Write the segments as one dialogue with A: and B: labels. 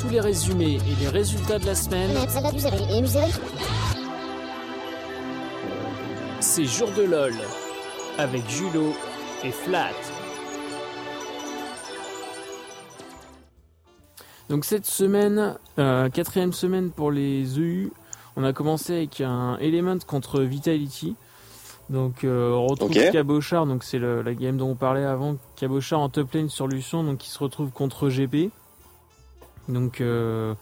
A: tous les résumés et les résultats de la semaine, c'est Jour de LOL avec Julo et Flat. Donc cette semaine, euh, quatrième semaine pour les EU, on a commencé avec un Element contre Vitality. Donc euh, on retrouve
B: Ok.
A: Cabochard, donc c'est la game dont on parlait avant, Cabochard en top lane sur Lucian, donc il se retrouve contre GP. Donc euh,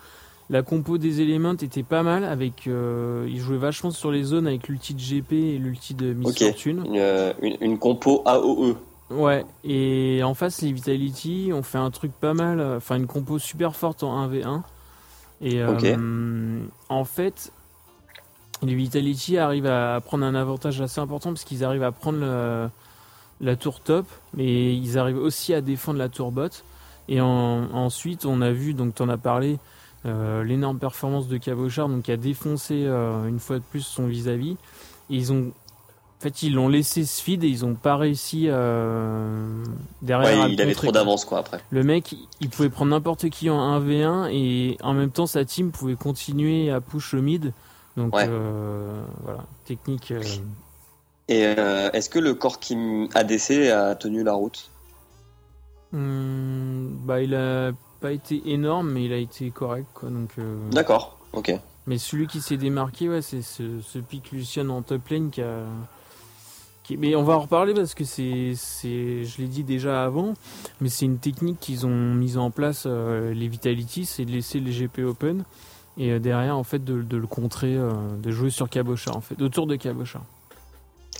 A: la compo des éléments était pas mal, avec euh, il jouait vachement sur les zones avec l'ulti de GP et l'ulti de Miss. Fortune.
B: Une, euh, une, une compo AOE.
A: Ouais, et en face, les Vitality ont fait un truc pas mal, enfin une compo super forte en 1v1. Et euh, en fait, les Vitality arrivent à prendre un avantage assez important parce qu'ils arrivent à prendre le- la tour top, mais ils arrivent aussi à défendre la tour bot. Et en- ensuite, on a vu, donc tu en as parlé, euh, l'énorme performance de Cabochard, donc qui a défoncé euh, une fois de plus son vis-à-vis. Et ils ont en fait, ils l'ont laissé se feed et ils ont pas réussi euh, derrière.
B: Ouais, il avait trop d'avance quoi après.
A: Le mec, il pouvait prendre n'importe qui en 1v1 et en même temps sa team pouvait continuer à push le mid. Donc
B: Ouais.
A: euh, voilà, technique.
B: Et est-ce que le corps Kim ADC a tenu la route?
A: Hum, bah il a pas été énorme mais il a été correct quoi. Donc euh,
B: D'accord, ok.
A: mais celui qui s'est démarqué ouais c'est ce, ce pic Lucian en top lane qui a qui- mais on va en reparler parce que c'est, c'est, je l'ai dit déjà avant, mais c'est une technique qu'ils ont mise en place euh, les Vitality, c'est de laisser les GP open et euh, derrière en fait de, de le contrer, euh, de jouer sur Cabochard en fait, autour de Cabochard.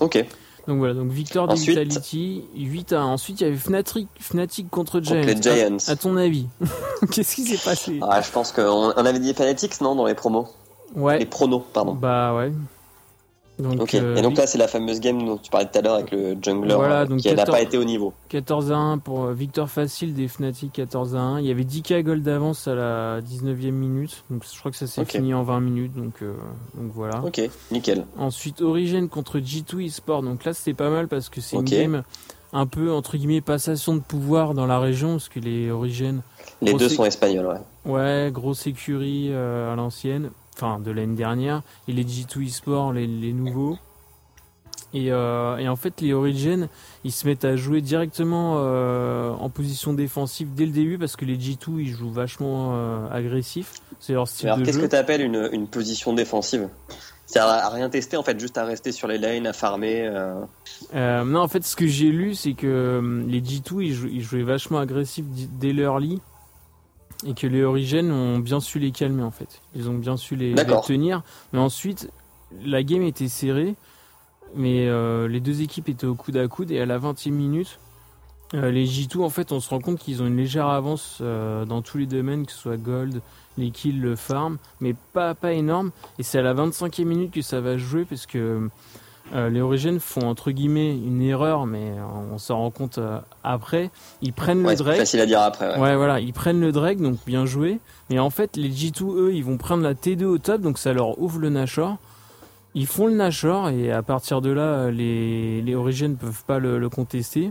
B: Ok.
A: Donc voilà, donc victoire des
B: Ensuite-
A: Vitality, 8 à 1. Ensuite il y avait Fnatic, Fnatic contre Giants.
B: Les Giants.
A: À, à ton avis, qu'est-ce qui s'est passé?
B: Ah, je pense qu'on on avait dit Fanatics, non, dans les promos?
A: Ouais,
B: Les pronos, pardon.
A: bah ouais. Donc,
B: Ok.
A: euh,
B: Et donc là, c'est la fameuse game dont tu parlais tout à l'heure avec le jungler
A: Voilà,
B: euh,
A: donc
B: qui n'a
A: 14
B: pas été au niveau.
A: 14 à 1 pour euh, victoire facile des Fnatic 14 à 1. Il y avait 10k gold d'avance à la 19e minute. Donc je crois que ça s'est fini en 20 minutes. Donc, euh, donc voilà.
B: Ok, nickel.
A: Ensuite Origin contre G2 eSport. Donc là c'était pas mal parce que c'est une game un peu entre guillemets passation de pouvoir dans la région parce que les Origin,
B: Les deux sont espagnols, ouais.
A: ouais, grosse écurie euh, à l'ancienne, enfin de l'année dernière. Et les G2 eSport, les, les nouveaux. Et, euh, et en fait, les Origin, ils se mettent à jouer directement euh, en position défensive dès le début parce que les G2, ils jouent vachement euh, agressif. C'est leur style
B: Alors, qu'est-ce que tu appelles une, une position défensive? C'est à, à rien tester, en fait, juste à rester sur les lanes, à farmer. euh.
A: Non, en fait, ce que j'ai lu, c'est que les G2, ils, jou- ils jouaient vachement agressif dès l'early et que les Origin ont bien su les calmer, en fait. Ils ont bien su les, tenir. Mais ensuite, la game était serrée, mais euh, les deux équipes étaient au coude à coude et à la 20e minute, euh, les G2, en fait, on se rend compte qu'ils ont une légère avance euh, dans tous les domaines, que ce soit gold, les kills, le farm, mais pas, pas énorme. Et c'est à la 25e minute que ça va jouer parce que euh, les Origins font entre guillemets une erreur, mais euh, on s'en rend compte euh, après. Ils prennent
B: Ouais,
A: le
B: c'est
A: Drake.
B: facile à dire après. Ouais.
A: Ouais, voilà, ils prennent le Drake, donc bien joué. Mais en fait, les G2, eux, ils vont prendre la T2 au top, donc ça leur ouvre le Nashor. Ils font le Nashor, et à partir de là, les, les Origins ne peuvent pas le, le contester.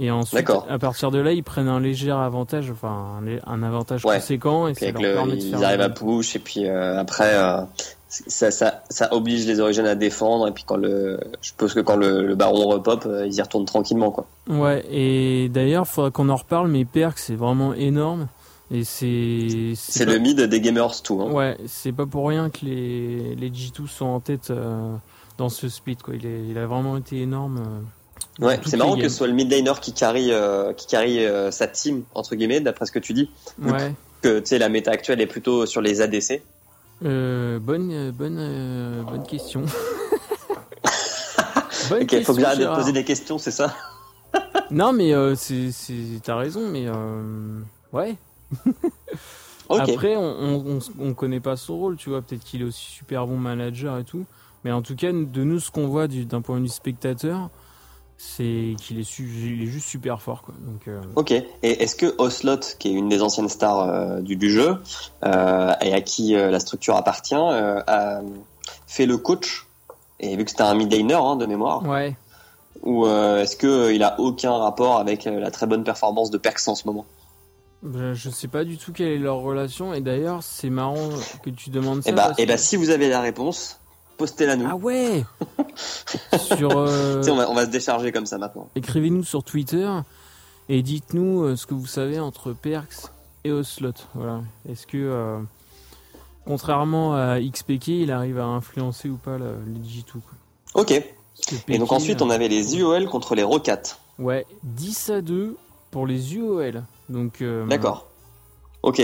A: Et ensuite, à partir de là, ils prennent un léger avantage, enfin, un, un avantage
B: Ouais.
A: conséquent, et
B: Puis
A: ça
B: avec
A: leur
B: le,
A: permet de faire
B: ils arrivent à push, et puis euh, après, euh, ça, ça, ça oblige les origines à défendre, et puis quand le, je suppose que quand le, le baron repop, euh, ils y retournent tranquillement, quoi.
A: Ouais, et d'ailleurs, il faudra qu'on en reparle, mais Perk, c'est vraiment énorme. Et c'est.
B: C'est le mid des gamers tout. Hein.
A: Ouais, c'est pas pour rien que les, les G2 sont en tête euh, dans ce split, quoi. Il, est- il a vraiment été énorme.
B: Ouais, c'est marrant que ce soit le mid laner qui carry, euh, qui carry euh, sa team entre guillemets, d'après ce que tu dis.
A: Ouais.
B: Que tu sais, la méta actuelle est plutôt sur les ADC.
A: Euh, bonne, euh, bonne, bonne question. bonne
B: Ok, faut que j'arrête de te poser des questions, c'est ça?
A: Non, mais c'est, t'as raison, mais ouais.
B: Ok.
A: Après, on, on, on, on connaît pas son rôle, tu vois. Peut-être qu'il est aussi super bon manager et tout. Mais en tout cas, de nous, ce qu'on voit du- d'un point de vue spectateur, c'est qu'il est, su- il est juste super fort, quoi. Donc, euh,
B: Ok. Et est-ce que Oslot, qui est une des anciennes stars euh, du, du jeu euh, et à qui la structure appartient, a fait le coach Et vu que c'était un mid laner hein, de mémoire,
A: ouais.
B: ou est-ce euh, il a aucun rapport avec la très bonne performance de Perks en ce moment?
A: Ben, je sais pas du tout quelle est leur relation et d'ailleurs c'est marrant que tu demandes ça.
B: Et bah, et bah
A: que-
B: si vous avez la réponse, postez-la nous.
A: Ah ouais Sur euh,
B: on, va, on va se décharger comme ça maintenant.
A: écrivez-nous sur Twitter et dites-nous euh, ce que vous savez entre Perks et Oslot. Voilà. Est-ce que euh, contrairement à XPK, il arrive à influencer ou pas les G2 quoi?
B: Ok. Et donc ensuite, on avait les UOL contre les Rocats.
A: Ouais, 10 à 2 pour les UOL. Donc euh,
B: D'accord. Ok.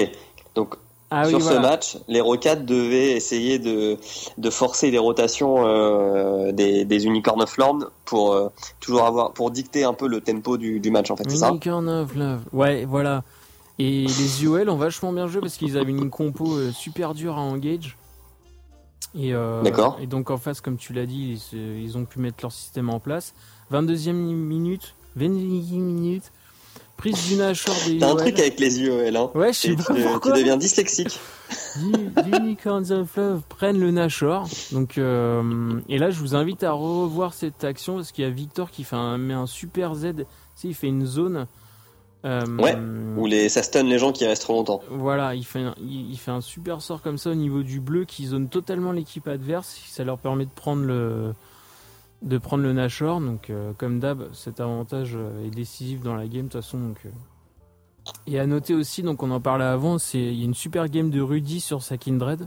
B: Donc
A: Ah
B: sur
A: oui,
B: ce
A: voilà.
B: match, les Rocats devaient essayer de, de forcer les rotations euh, des, des Unicorn of Lorne pour euh, toujours avoir pour dicter un peu le tempo du, du match en fait,
A: Unicorn of Love. Ouais, voilà. Et les UOL ont vachement bien joué parce qu'ils avaient une compo euh, super dure à engage. Et,
B: D'accord.
A: et donc en face, comme tu l'as dit, ils, ils ont pu mettre leur système en place. 22e minute, 22e minute, prise du Nashor des
B: T'as un truc avec les UOL, hein
A: Ouais, je sais
B: tu,
A: pas
B: tu
A: pourquoi.
B: deviens dyslexique.
A: Unicorns of Love prennent le Nashor. Donc, euh, et là, je vous invite à revoir cette action parce qu'il y a Victor qui fait un, met un super Z. Tu sais, il fait une zone. euh,
B: Ouais, Ou les, ça stun les gens qui restent trop longtemps.
A: Voilà, il fait, un, il, il fait un super sort comme ça au niveau du bleu qui zone totalement l'équipe adverse. Ça leur permet de prendre le, de prendre le Nashor. Donc, euh, comme d'hab, cet avantage euh, est décisif dans la game de toute façon. Donc, euh. Et à noter aussi, donc on en parlait avant, c'est il y a une super game de Rudy sur sa Kindred.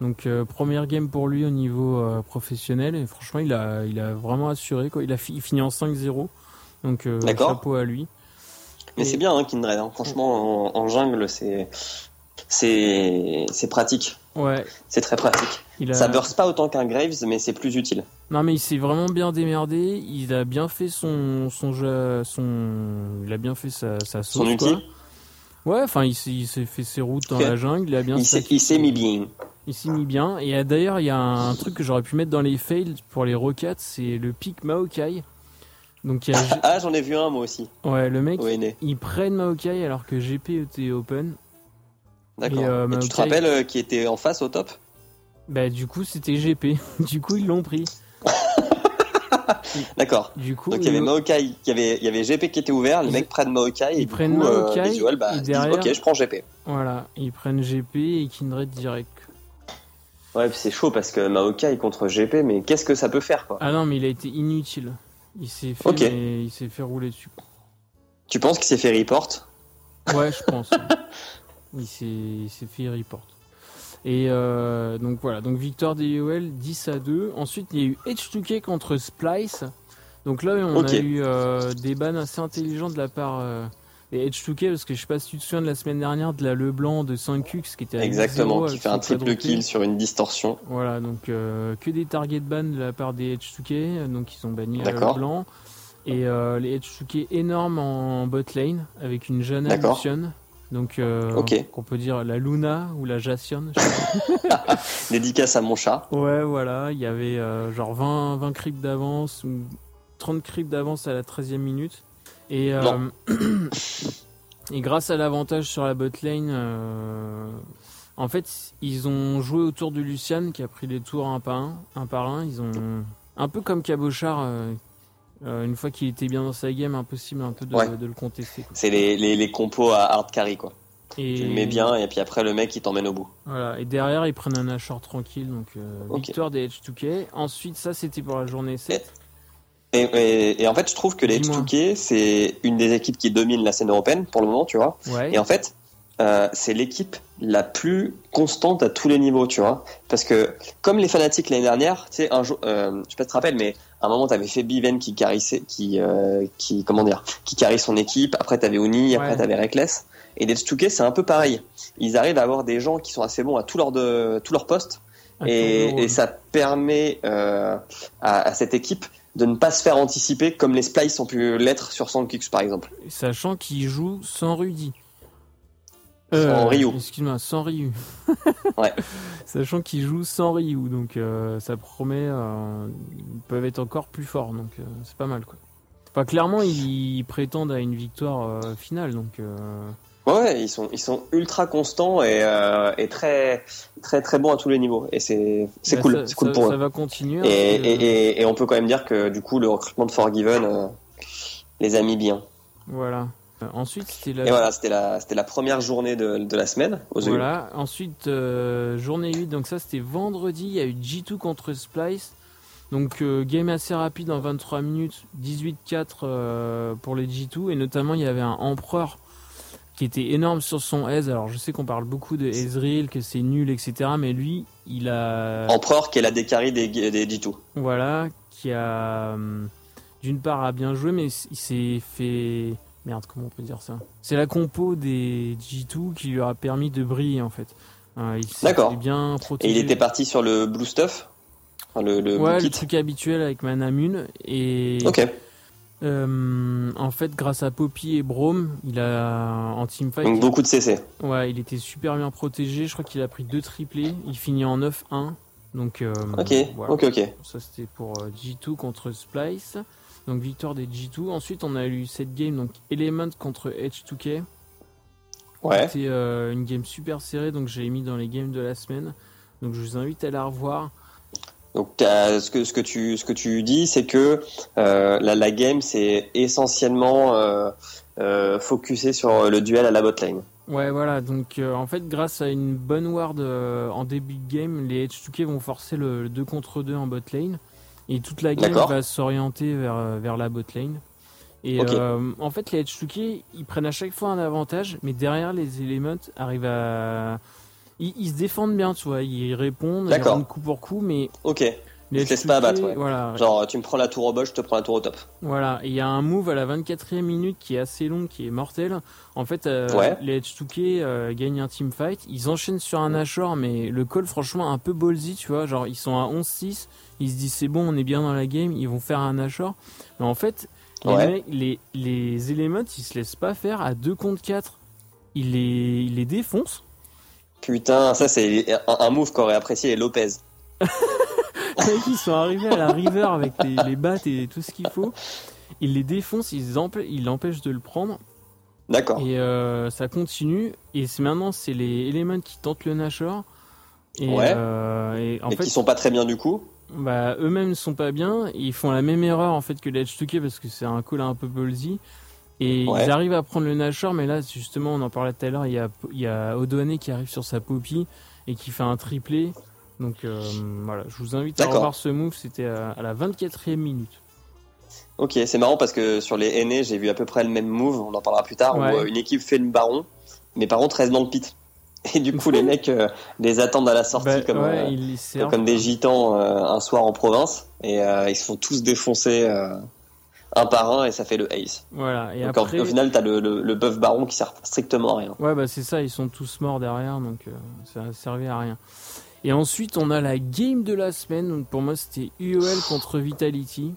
A: Donc euh, première game pour lui au niveau professionnel et franchement il a il a vraiment assuré quoi. Il a fi- il finit en 5-0. Donc chapeau à lui.
B: Mais
A: Et-
B: c'est bien, hein, Kindred. hein. Franchement, en, en jungle, c'est c'est pratique.
A: Ouais,
B: C'est très pratique.
A: il a
B: Ça burst pas autant qu'un Graves, mais c'est plus utile.
A: Non mais il s'est vraiment bien démerdé, il a bien fait son son jeu son il a bien fait sa sa sauce
B: Son outil,
A: Ouais, enfin il s'est il fait ses routes dans la jungle, il a bien
B: il s'est il mis bien.
A: Il s'est mis bien et euh, d'ailleurs, il y a un truc que j'aurais pu mettre dans les fails pour les Rockets, c'est le pic Maokai. Donc il y a
B: Ah, j'en ai vu un moi aussi.
A: ouais, le mec
B: Au NA.
A: ils prennent Maokai alors que GP était open.
B: D'accord.
A: Et, euh,
B: Et tu te rappelles euh, qui était en face au top?
A: Bah du coup, c'était GP. du coup, ils l'ont pris.
B: D'accord.
A: Du coup,
B: Donc il y avait Maokai, il y avait, il y avait GP qui était ouvert, les
A: Ils-
B: mecs prennent Maokai et
A: ils
B: du
A: prennent
B: coup, euh,
A: Maokai,
B: UOL, bah,
A: et
B: ils disent, ok, je prends GP.
A: voilà, ils prennent GP et Kindred direct.
B: Ouais, c'est chaud parce que Maokai contre GP, mais qu'est-ce que ça peut faire quoi?
A: Ah non, mais il a été inutile. Il s'est fait, mais il s'est fait rouler dessus.
B: Tu penses qu'il s'est fait report?
A: Ouais, je pense. il s'est, fait report. Et euh, donc voilà, donc victoire des UOL 10 à 2. Ensuite, il y a eu H2K contre Splice. Donc là, on a eu euh, des bans assez intelligents de la part euh, des H2K parce que je sais pas si tu te souviens de la semaine dernière de la Leblanc de 5Ux qui était à
B: Exactement,
A: 10-0
B: qui fait un triple kill sur une distorsion.
A: Voilà, donc que des target ban de la part des H2K, donc ils ont banni
B: D'accord.
A: le blanc. Et les H2K énormes en bot lane avec une
B: D'accord.
A: Lucian. Donc euh,
B: Ok.
A: on peut dire la Luna ou la sais
B: Dédicace à mon chat.
A: ouais, voilà, il y avait euh, genre 20, 20 creeps d'avance ou 30 creeps d'avance à la 13e minute. Et, euh, et grâce à l'avantage sur la bot lane, euh, en fait, ils ont joué autour de Lucian qui a pris les tours un par un. Un par un. Ils ont un peu comme Cabochard. Euh, une fois qu'il était bien dans sa game, impossible un peu de,
B: Ouais.
A: de le contester.
B: C'est les, les, les compos à hard carry quoi.
A: Et,
B: Tu le mets bien et puis après le mec il t'emmène au bout.
A: Voilà. Et derrière, ils prennent un Ashore tranquille. Donc, euh,
B: Ok.
A: victoire des H2K. Ensuite, ça, c'était pour la journée 7.
B: Et, et, et en fait je trouve que les
A: Dis-moi.
B: H2K c'est une des équipes qui domine la scène européenne pour le moment tu vois.
A: Ouais.
B: Et en fait, euh, c'est l'équipe la plus constante à tous les niveaux, tu vois. Parce que, comme les fanatiques l'année dernière, tu sais, un jour, euh, je sais pas si tu te rappelles, mais à un moment, t'avais fait Biven qui carissait, qui, euh, qui, comment dire, qui son équipe. Après, t'avais Uni, après,
A: Ouais.
B: t'avais Reckless. Et les Tsuke, c'est un peu pareil. Ils arrivent à avoir des gens qui sont assez bons à tous leurs de, tous leurs postes. Et, et ça permet euh, à, à cette équipe de ne pas se faire anticiper comme les Splice ont pu l'être sur Sandkicks, par exemple.
A: Sachant qu'il joue sans Rudy.
B: Sans Ryu.
A: Excuse-moi, sans Ryu.
B: Ouais.
A: Sachant qu'il joue sans Ryu, donc euh, ça promet. euh, ils peuvent être encore plus forts, donc euh, c'est pas mal quoi. Enfin, clairement, ils, prétendent à une victoire euh, finale, donc. euh,
B: Ouais, ils sont ils sont ultra constants et, euh, et très très très bons à tous les niveaux et c'est c'est
A: bah,
B: cool,
A: ça-
B: c'est cool
A: ça-
B: pour
A: Ça
B: eux.
A: va continuer.
B: Et,
A: hein,
B: et, et, et on peut quand même dire que du coup le recrutement de Forgiven euh, les a mis bien.
A: Voilà. Euh, ensuite, c'était
B: la... Et voilà, c'était la, c'était la première journée de, de la semaine.
A: Aux voilà. Ensuite, euh, journée 8, donc ça c'était vendredi, il y a eu G2 contre Splice. Donc euh, game assez rapide en 23 minutes, 18-4 pour les G2 et notamment il y avait un empereur qui était énorme sur son aise. Alors je sais qu'on parle beaucoup de Ezreal, que c'est nul, etc. Mais lui, il a...
B: Empereur qui est la décarie des, des G2.
A: Voilà, qui a d'une part a bien joué, mais il s'est fait Merde, comment on peut dire ça C'est la compo des G2 qui lui a permis de briller en fait.
B: Euh, D'accord. bien protégé. Et il était parti sur le Blue Stuff
A: le, le, ouais, le truc habituel avec Manamune. Et
B: Ok.
A: Euh, en fait, grâce à Poppy et Brome, il a en teamfight.
B: Donc beaucoup de CC.
A: Ouais, il était super bien protégé. Je crois qu'il a pris deux triplés. Il finit en 9-1. Donc, euh,
B: ok, ok, ok.
A: Ça c'était pour G2 contre Splice. Donc victoire des G2. Ensuite, on a eu cette game, donc Element contre H2K.
B: Ouais.
A: C'était euh, une game super serrée, donc j'ai mis dans les games de la semaine. Donc je vous invite à la revoir.
B: Donc ce que, ce, que tu, ce que tu dis, c'est que euh, la, la, game, c'est essentiellement euh, focusé sur le duel à la botlane.
A: Ouais, voilà. Donc en fait, grâce à une bonne ward en début de game, les H2K vont forcer le 2 contre 2 en botlane. Et toute la game va s'orienter vers, euh, vers la bot lane. Et euh, en fait, les H2K, ils prennent à chaque fois un avantage, mais derrière, les éléments arrivent à. Ils, se défendent bien, tu vois. Ils répondent, ils coup pour coup, mais.
B: Ok. Les te laissent pas abattre, ouais. Voilà. Genre, tu me prends la tour au bol, je te prends la tour au top.
A: Voilà. Il y a un move à la 24e minute qui est assez long, qui est mortel. En fait, euh, les H2K gagnent un team fight. Ils enchaînent sur un Ashore, mais le call, franchement, un peu ballsy, tu vois. Genre, ils sont à 11-6 ils se disent c'est bon, on est bien dans la game, ils vont faire un Ashore. Mais en fait, les, les, éléments, ils se laissent pas faire à 2 contre 4. Ils les, ils les défoncent.
B: Putain, ça c'est un, move qu'aurait apprécié Lopez.
A: ils sont arrivés à la river avec les, les battes et tout ce qu'il faut. Ils les défoncent, ils l'empêchent de le prendre.
B: D'accord.
A: Et euh, ça continue. Et maintenant, c'est les éléments qui tentent le Nashor.
B: Et, ouais. Euh, et en fait, qui sont pas très bien du coup?
A: Bah, eux-mêmes ne sont pas bien. Ils font la même erreur en fait que les H2K parce que c'est un call un peu ballsy. Et ils arrivent à prendre le Nashor, mais là, justement, on en parlait tout à l'heure, il y a, il y a qui arrive sur sa Poppy et qui fait un triplé. Donc euh, voilà, je vous invite à revoir ce move, c'était à, la 24e minute.
B: Ok, c'est marrant parce que sur les aînés, j'ai vu à peu près le même move, on en parlera plus tard, où euh, une équipe fait le baron, mais par contre reste dans le pit. Et du coup, les mecs euh, les attendent à la sortie bah, comme, euh, comme des gitans un soir en province. Et ils se font tous défoncer un par un et ça fait le ace.
A: Voilà. Et
B: donc au final, t'as le, le, le buff baron qui sert strictement à rien.
A: Ouais, bah c'est ça, ils sont tous morts derrière, donc ça a servi à rien. Et ensuite, on a la game de la semaine. Donc pour moi, c'était UOL contre Vitality.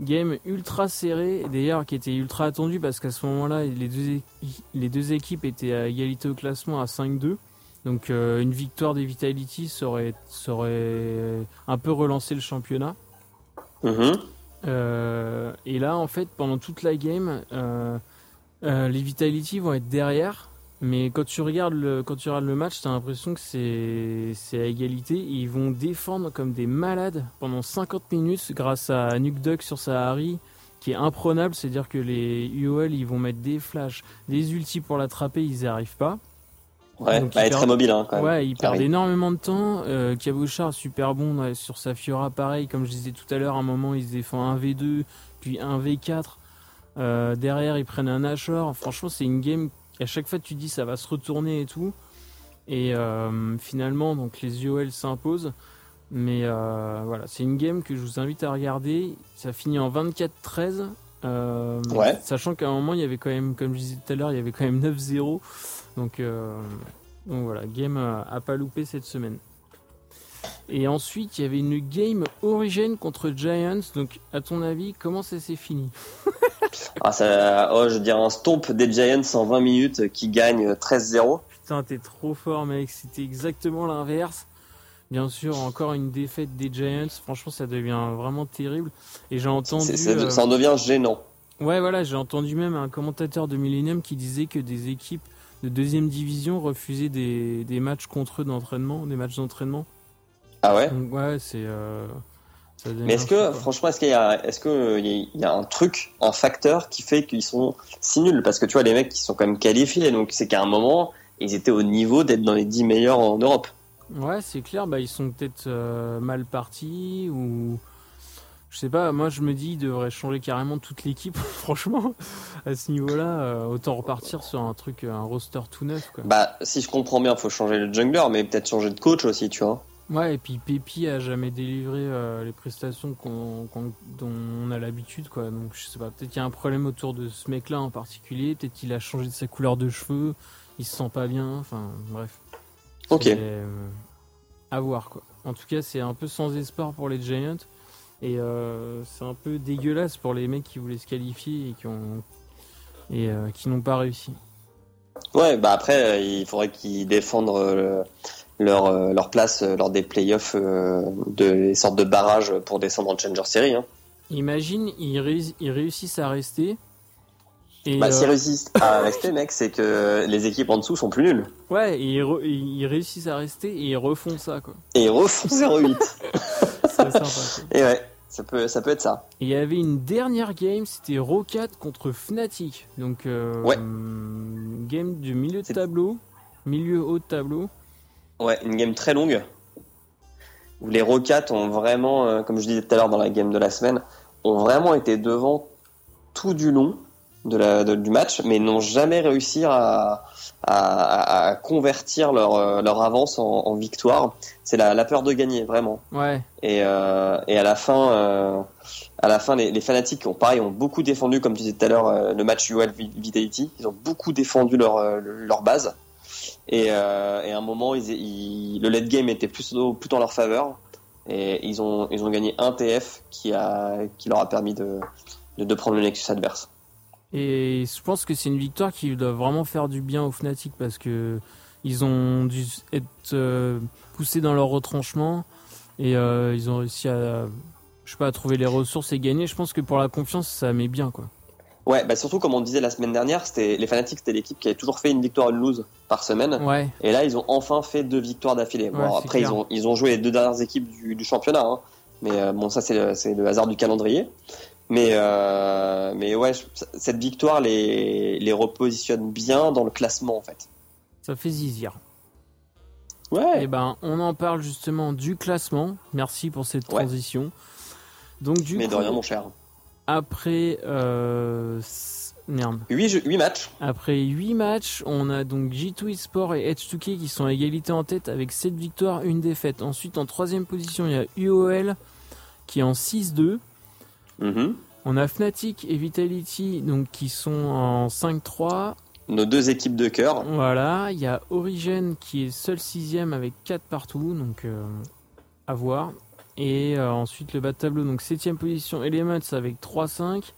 A: Game ultra serré, d'ailleurs qui était ultra attendu parce qu'à ce moment-là, les deux, les deux équipes étaient à égalité au classement à 5-2. Donc euh, une victoire des Vitality serait, serait un peu relancé le championnat.
B: Mm-hmm.
A: Euh, et là, en fait, pendant toute la game, euh, les Vitality vont être derrière mais quand tu regardes le, quand tu regardes le match, tu as l'impression que c'est, c'est à égalité. Ils vont défendre comme des malades pendant 50 minutes grâce à Nuke Duck sur sa Harry qui est imprenable. C'est-à-dire que les UOL, ils vont mettre des flashs, des ultis pour l'attraper, ils n'y arrivent pas.
B: Ouais, bah, elle est très mobile hein, quand même.
A: Ouais, ils perdent énormément de temps. Euh, super bon sur sa Fiora, pareil. Comme je disais tout à l'heure, à un moment, ils se défendent un V2, puis un V4. Euh, derrière, ils prennent un Ashore. Franchement, c'est une game à chaque fois tu dis ça va se retourner et tout. Et euh, finalement, donc les UOL s'imposent. Mais euh, voilà, c'est une game que je vous invite à regarder. Ça finit en 24-13. Euh, sachant qu'à un moment, il y avait quand même, comme je disais tout à l'heure, il y avait quand même 9-0. Donc, donc voilà, game à pas louper cette semaine. Et ensuite, il y avait une game Origin contre Giants. Donc, à ton avis, comment ça s'est fini?
B: ah, ça, oh, Je dirais un stomp des Giants en 20 minutes qui gagne 13-0.
A: Putain, t'es trop fort, mec. C'était exactement l'inverse. Bien sûr, encore une défaite des Giants. Franchement, ça devient vraiment terrible. Et j'ai entendu.
B: Euh, ça en devient gênant.
A: Ouais, voilà, j'ai entendu même un commentateur de Millennium qui disait que des équipes de deuxième division refusaient des, des matchs contre eux d'entraînement, des matchs d'entraînement
B: ah ouais?
A: Ouais, c'est. Euh,
B: Mais est-ce que, franchement, est-ce qu'il y a, est-ce que il y a un truc, un facteur qui fait qu'ils sont si nuls? Parce que tu vois, les mecs qui sont quand même qualifiés, donc c'est qu'à un moment, ils étaient au niveau d'être dans les 10 meilleurs en Europe.
A: Ouais, c'est clair. Bah, ils sont peut-être euh, mal partis ou je sais pas. Moi, je me dis, ils devraient changer carrément toute l'équipe. franchement, à ce niveau-là, euh, autant repartir sur un truc, un roster tout neuf. Quoi.
B: Bah, si je comprends bien, faut changer le jungler, mais peut-être changer de coach aussi, tu vois.
A: Ouais, et puis Pépi a jamais délivré euh, les prestations dont on a l'habitude, quoi. Donc je sais pas, peut-être qu'il y a un problème autour de ce mec-là en particulier. Peut-être qu'il a changé de sa couleur de cheveux, il se sent pas bien. Enfin, bref.
B: Ok.
A: Euh, à voir, quoi. En tout cas, c'est un peu sans espoir pour les Giants. Et euh, c'est un peu dégueulasse pour les mecs qui voulaient se qualifier et qui ont et qui n'ont pas réussi.
B: Ouais, bah après, il faudrait qu'ils défendent leur, euh, leur place euh, lors des playoffs euh, de les sortes de barrages pour descendre en Challenger Series. Hein.
A: Imagine, ils, réussissent à rester.
B: Et bah, s'ils réussissent à rester, mec, c'est que les équipes en dessous sont plus nulles.
A: Ouais, et ils, réussissent à rester et ils refont ça, quoi.
B: Et ils refont 0-8. c'est sympa. Et ouais. Ça peut, ça peut être ça.
A: il y avait une dernière game, c'était Rocat contre Fnatic. Donc,
B: ouais.
A: game du milieu de tableau, milieu haut de tableau.
B: Ouais, une game très longue. Où les Rockets ont vraiment, euh, comme je disais tout à l'heure dans la game de la semaine, ont vraiment été devant tout du long de la, du match, mais n'ont jamais réussi à, à, convertir leur, euh, leur avance en, victoire. C'est la, la, peur de gagner, vraiment.
A: Ouais.
B: Et, euh, et à la fin, à la fin, les, fanatiques ont pareil, ont beaucoup défendu, comme tu disais tout à l'heure, le match UL Vitality. Ils ont beaucoup défendu leur, leur base. Et, euh, et à un moment, le late game était plutôt, plutôt en leur faveur. Et ils ont, ils ont gagné un TF qui, a, qui leur a permis de, de, prendre le Nexus adverse.
A: Et je pense que c'est une victoire qui doit vraiment faire du bien aux Fnatic parce que ils ont dû être euh, poussés dans leur retranchement et euh, ils ont réussi à, je sais pas, à trouver les ressources et gagner. Je pense que pour la confiance, ça met bien quoi.
B: Ouais, bah surtout comme on disait la semaine dernière, c'était les Fanatics, c'était l'équipe qui avait toujours fait une victoire une lose par semaine.
A: Ouais.
B: Et là, ils ont enfin fait deux victoires d'affilée. Bon, après, ils ont ils ont joué les deux dernières équipes du, du championnat, hein. mais euh, bon, ça c'est le, le hasard du calendrier. Mais euh, mais ouais, cette victoire les les repositionne bien dans le classement en fait.
A: Ça fait zizir.
B: Ouais.
A: Et eh ben, on en parle justement du classement. Merci pour cette transition. Donc du
B: mais de rien, mon cher.
A: Après. Euh, merde.
B: 8, 8 matchs.
A: Après 8 matchs, on a donc G2 Esport et H2K qui sont à égalité en tête avec 7 victoires, 1 défaite. Ensuite, en troisième position, il y a UOL qui est en 6-2.
B: Mm-hmm.
A: On a Fnatic et Vitality donc, qui sont en 5-3.
B: Nos deux équipes de cœur.
A: Voilà, il y a Origin qui est seul sixième avec 4 partout, donc euh, à voir. Et euh, ensuite le bas de tableau, donc 7ème position Elements avec 3-5.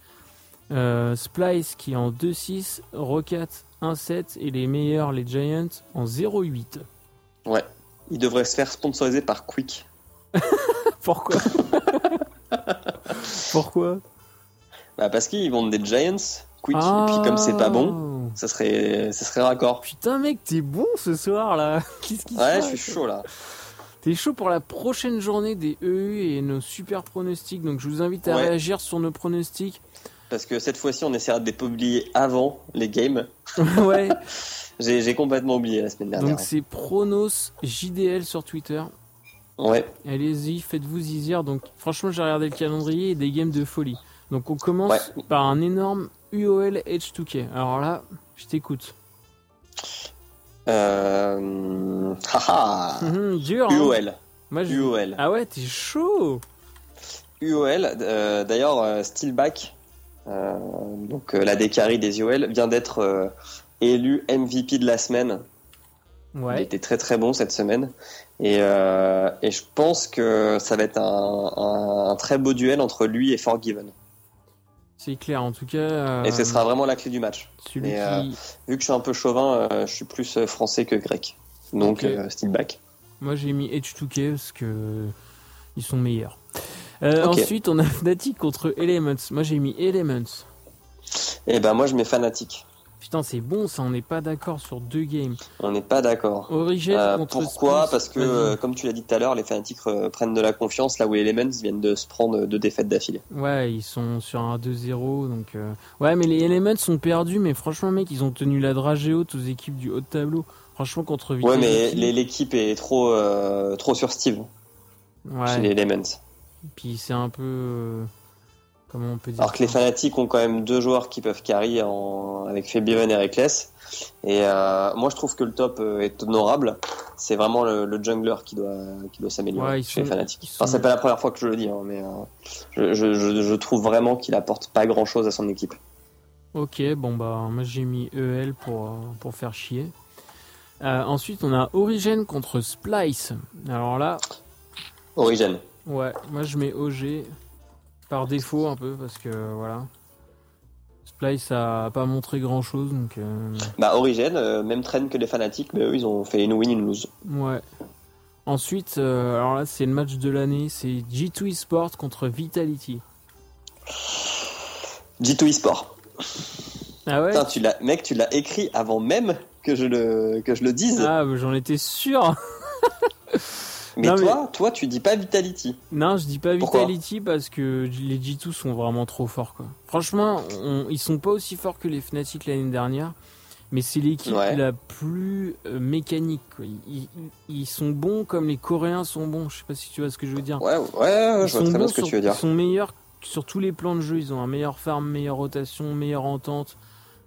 A: Euh, Splice qui est en 2-6. Rocket 1-7. Et les meilleurs, les Giants, en 0-8.
B: Ouais. Il devrait se faire sponsoriser par Quick.
A: Pourquoi? Pourquoi?
B: Bah Parce qu'ils vendent des Giants, Quick. et puis comme c'est pas bon, ça serait, ça serait raccord.
A: Putain, mec, t'es bon ce soir là. Qu'est-ce qui
B: Ouais, je suis chaud là.
A: T'es chaud pour la prochaine journée des EU et nos super pronostics. Donc je vous invite à réagir sur nos pronostics.
B: Parce que cette fois-ci, on essaiera de les publier avant les games.
A: ouais.
B: J'ai complètement oublié la semaine dernière.
A: Donc c'est Pronos JDL sur Twitter.
B: Ouais.
A: Allez-y, faites-vous zizir. Donc franchement, j'ai regardé le calendrier et des games de folie. Donc on commence par un énorme UOL H2K. Alors là, je t'écoute.
B: Euh... Haha.
A: Dur.
B: UOL.
A: Hein.
B: UOL.
A: Ah ouais, t'es chaud.
B: UOL. Euh, D'ailleurs, euh, Steelback, euh, donc la décarie des UOL, vient d'être élu MVP de la semaine.
A: Ouais.
B: Il était très très bon cette semaine. Et, et je pense que ça va être un, un, un très beau duel entre lui et Forgiven.
A: C'est clair, en tout cas. Euh,
B: et ce sera vraiment la clé du match. Mais, euh, vu que je suis un peu chauvin, euh, je suis plus français que grec. Donc, okay. back.
A: Moi, j'ai mis H2K parce que ils sont meilleurs. Ensuite, on a Fnatic contre Elements. Moi, j'ai mis Elements.
B: Et eh ben, moi, je mets Fnatic.
A: Putain, c'est bon, ça, on n'est pas d'accord sur deux games.
B: On n'est pas d'accord.
A: Origin
B: Euh,
A: contre
B: pourquoi Parce que, euh, comme tu l'as dit tout à l'heure, les Fnatic euh, prennent de la confiance là où les Elements viennent de se prendre deux défaites d'affilée.
A: Ouais, ils sont sur un 2-0, donc... euh, Ouais, mais les Elements sont perdus, mais franchement, mec, ils ont tenu la dragée haute aux équipes du haut de tableau. Franchement, contre
B: Ouais, mais l'équipe est trop, euh, trop sur Steve
A: Ouais,
B: chez les Elements.
A: puis c'est un peu... Comment on peut dire
B: Alors que les Fnatic ont quand même deux joueurs qui peuvent carry en... avec Febiven et Reckless. Et euh, moi, je trouve que le top euh, est honorable. C'est vraiment le, le jungler qui doit, qui doit s'améliorer
A: Ouais,
B: chez les
A: sont- ils
B: Enfin, c'est pas la première fois que je le dis, hein, mais euh, je, je, je, je trouve vraiment qu'il apporte pas grand chose à son équipe.
A: Ok, bon bah moi j'ai mis EL pour, euh, pour faire chier. Ensuite on a Origin contre Splice. Alors là,
B: Origin.
A: ouais, moi je mets OG par défaut un peu parce que voilà. Splice a pas montré grand chose donc euh,
B: Bah, Origin, euh, même traîne que les Fnatic, mais eux, ils ont fait une win, une lose.
A: ouais. Ensuite, euh, alors là c'est le match de l'année, c'est G2 Esports contre Vitality.
B: G2 eSport.
A: Ah ouais?
B: Putain, tu l'as, mec, tu l'as écrit avant même que je le, que je le dise.
A: Ah j'en étais sûr
B: mais
A: non, mais-
B: toi, toi, tu dis pas Vitality.
A: Non, je dis pas
B: Pourquoi
A: Vitality parce que les G2 sont vraiment trop forts. Quoi. Franchement, on- ils sont pas aussi forts que les Fnatic l'année dernière, mais c'est l'équipe
B: Ouais.
A: la plus euh, mécanique. quoi. Ils, ils- ils sont bons comme les Coréens sont bons. Je sais pas si tu vois ce que je veux dire.
B: Ouais, ouais, je vois très bien ce que
A: sur-
B: tu veux dire.
A: Ils sont meilleurs sur tous les plans de jeu. Ils ont un meilleur farm, meilleure rotation, meilleure entente.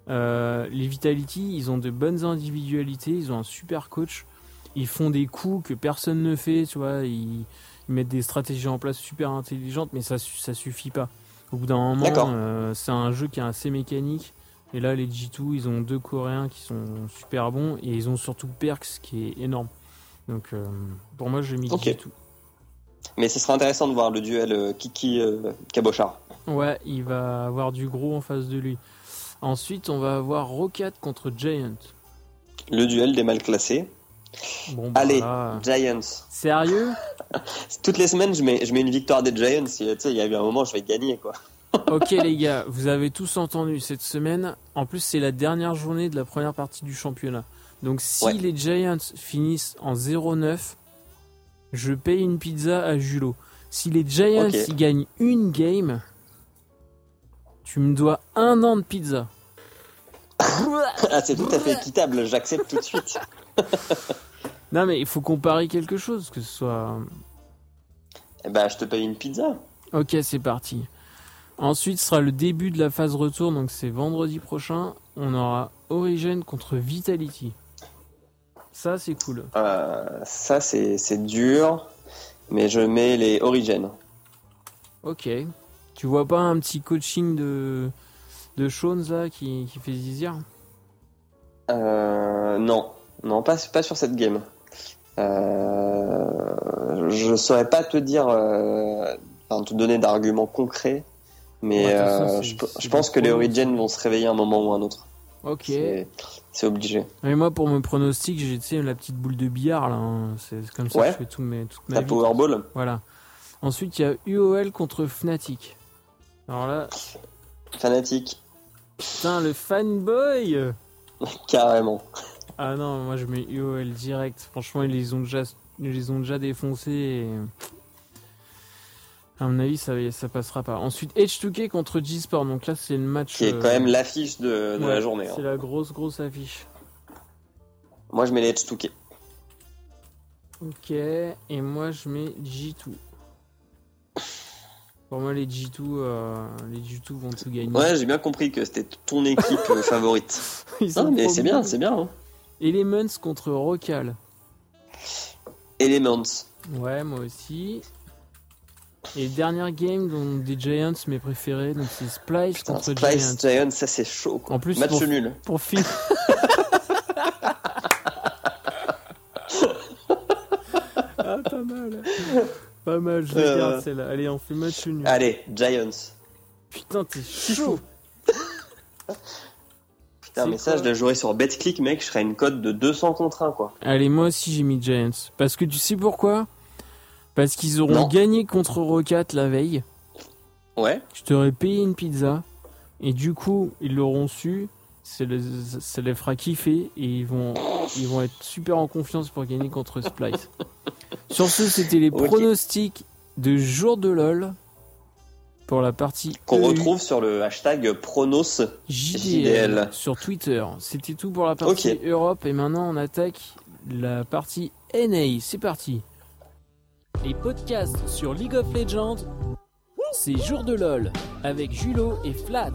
A: Euh, les Vitality, ils ont de bonnes individualités. Ils ont un super coach. Ils font des coups que personne ne fait. Tu vois, ils, ils mettent des stratégies en place super intelligentes, mais ça, su- ça suffit pas. Au bout d'un moment, euh, c'est un jeu qui est assez mécanique. Et là, les G2, ils ont deux Coréens qui sont super bons et ils ont surtout Perks qui est énorme. Donc, euh, pour moi, j'ai mis
B: Ok.
A: G2.
B: Mais ce sera intéressant de voir le duel euh, Kiki euh, Cabochard.
A: Ouais, il va avoir du gros en face de lui. Ensuite, on va avoir Rocket contre Giant.
B: Le duel des mal classés.
A: Bon, bah,
B: Allez,
A: là,
B: Giants.
A: Sérieux
B: Toutes les semaines, je mets, je mets une victoire des Giants. et, Tu sais, il y a eu un moment, je vais gagner, quoi.
A: Ok les gars, vous avez tous entendu cette semaine. En plus, c'est la dernière journée de la première partie du championnat. Donc si
B: Ouais.
A: les Giants finissent en 0-9, je paye une pizza à Julot. Si les Giants gagnent une game, tu me dois un an de pizza.
B: Ah, c'est tout à fait équitable, j'accepte tout de suite.
A: Non mais il faut comparer quelque chose, que ce soit...
B: Eh ben, je te paye une pizza.
A: Ok, c'est parti. Ensuite ce sera le début de la phase retour, donc c'est vendredi prochain. On aura Origin contre Vitality. Ça c'est cool.
B: Euh, ça, c'est dur. Mais je mets les Origins.
A: Ok. Tu vois pas un petit coaching de, de Shones là qui, qui fait zizir?
B: Euh, non, non, pas, pas sur cette game. Euh, je saurais pas te dire, euh, enfin, te donner d'arguments concrets, mais
A: Ouais,
B: euh, je, pense que les
A: pros,
B: Origins vont se réveiller un moment ou un autre.
A: Ok.
B: C'est- obligé.
A: Mais moi pour mon pronostic, j'ai tu sais, la petite boule de billard là. hein. C'est comme ça
B: Ouais.
A: que je fais tout mes, toute ma
B: La
A: vie.
B: Powerball,
A: Voilà. Ensuite il y a UOL contre Fnatic. Alors là,
B: fanatique,
A: putain le fanboy
B: carrément.
A: Ah non, moi je mets UOL direct. Franchement, ils les ont déjà, ils les ont déjà défoncés. Et... À mon avis, ça, ça passera pas. Ensuite, H2K contre G-Sport. Donc là, c'est le match.
B: Qui est
A: euh,
B: quand même l'affiche de, de
A: ouais,
B: la journée. hein.
A: C'est la grosse, grosse affiche.
B: Moi, je mets les H2K.
A: Ok. Et moi, je mets G2. Pour moi, les G2, euh, les G2 vont tout gagner.
B: Ouais, j'ai bien compris que c'était ton équipe euh, favorite.
A: Ils
B: Non, mais c'est bien, c'est bien. Hein.
A: Elements contre Rocal.
B: Elements.
A: Ouais, moi aussi. Et dernière game donc, des Giants, mes préférés. Donc c'est Splice
B: Putain,
A: contre
B: Splice
A: Giants.
B: Giants, ça c'est chaud. Quoi.
A: En plus,
B: Match
A: pour-
B: nul.
A: Pour finir. ah, pas mal. Pas mal, je
B: Euh.
A: garde celle-là. Allez, on fait match nul.
B: Allez, Giants.
A: Putain, t'es chaud. Quoi
B: je l'ai joué sur BetClick, mec, je serais une cote de 200 contre 1, quoi.
A: Allez, moi aussi j'ai mis Giants. Parce que tu sais pourquoi? Parce qu'ils auront
B: Non.
A: gagné contre Rocket la veille.
B: Ouais.
A: Je t'aurais payé une pizza. Et du coup, ils l'auront su. ça les, ça les fera kiffer et ils vont, ils vont être super en confiance pour gagner contre Splice. Sur ce, c'était les pronostics de jour de LOL pour la partie
B: Qu'on
A: EU
B: retrouve sur le hashtag Pronos.
A: JDL,
B: JDL.
A: sur Twitter. C'était tout pour la partie. Europe et maintenant on attaque la partie NA. C'est parti. Les podcasts sur League of Legends, c'est Jour de LOL avec Julo et Flat.